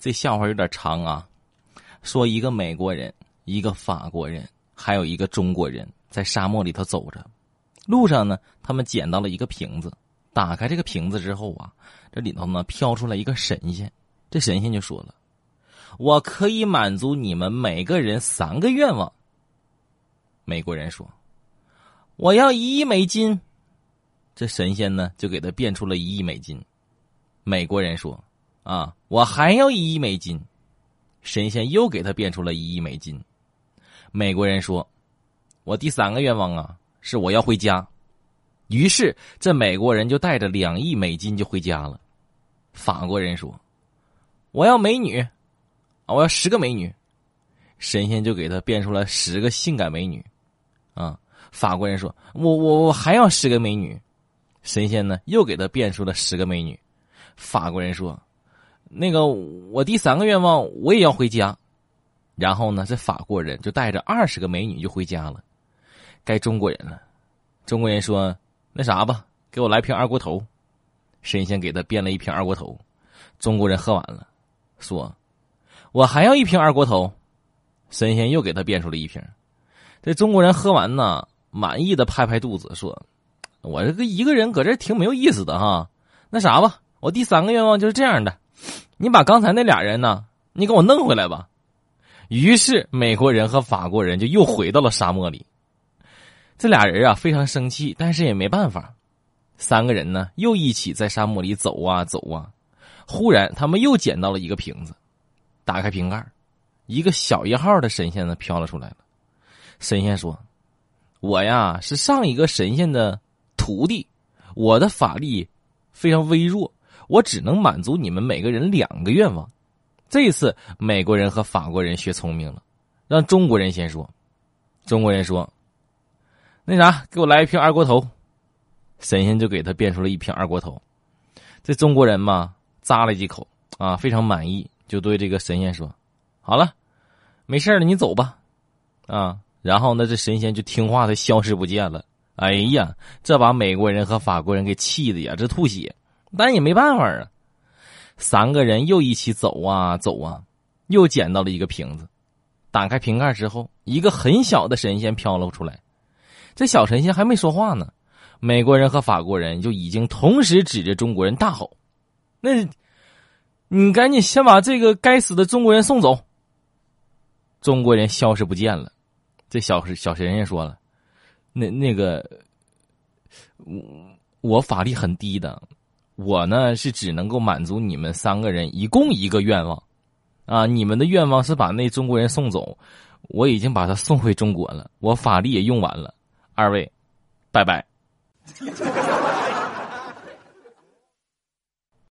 这笑话有点长啊。说一个美国人，一个法国人，还有一个中国人在沙漠里头走着，路上呢，他们捡到了一个瓶子，打开这个瓶子之后啊，这里头呢飘出来一个神仙，这神仙就说了：“我可以满足你们每个人三个愿望。”美国人说：“我要一亿美金。”这神仙呢就给他变出了一亿美金。美国人说：“啊，我还要一亿美金。”神仙又给他变出了一亿美金。美国人说：“我第三个愿望啊，是我要回家。”于是这美国人就带着两亿美金就回家了。法国人说：“我要美女，我要十个美女。”神仙就给他变出了十个性感美女。啊，法国人说：“我我我还要十个美女。”神仙呢又给他变出了十个美女。法国人说。那个，我第三个愿望我也要回家，然后呢，这法国人就带着二十个美女就回家了。该中国人了，中国人说：“那啥吧，给我来瓶二锅头。”神仙给他变了一瓶二锅头，中国人喝完了，说：“我还要一瓶二锅头。”神仙又给他变出了一瓶。这中国人喝完呢，满意的拍拍肚子说：“我这个一个人搁这挺没有意思的哈。那啥吧，我第三个愿望就是这样的。”你把刚才那俩人呢？你给我弄回来吧。于是美国人和法国人就又回到了沙漠里。这俩人啊非常生气，但是也没办法。三个人呢又一起在沙漠里走啊走啊。忽然他们又捡到了一个瓶子，打开瓶盖，一个小一号的神仙呢飘了出来了。神仙说：“我呀是上一个神仙的徒弟，我的法力非常微弱。”我只能满足你们每个人两个愿望。这次美国人和法国人学聪明了，让中国人先说。中国人说：“那啥，给我来一瓶二锅头。”神仙就给他变出了一瓶二锅头。这中国人嘛，咂了几口啊，非常满意，就对这个神仙说：“好了，没事了，你走吧。”啊，然后呢，这神仙就听话的消失不见了。哎呀，这把美国人和法国人给气的呀，这吐血。但也没办法啊，三个人又一起走啊走啊，又捡到了一个瓶子，打开瓶盖之后，一个很小的神仙飘了出来。这小神仙还没说话呢，美国人和法国人就已经同时指着中国人大吼：“那，你赶紧先把这个该死的中国人送走！”中国人消失不见了。这小小神仙说了：“那那个，我我法力很低的。”我呢是只能够满足你们三个人一共一个愿望，啊，你们的愿望是把那中国人送走，我已经把他送回中国了，我法力也用完了，二位，拜拜。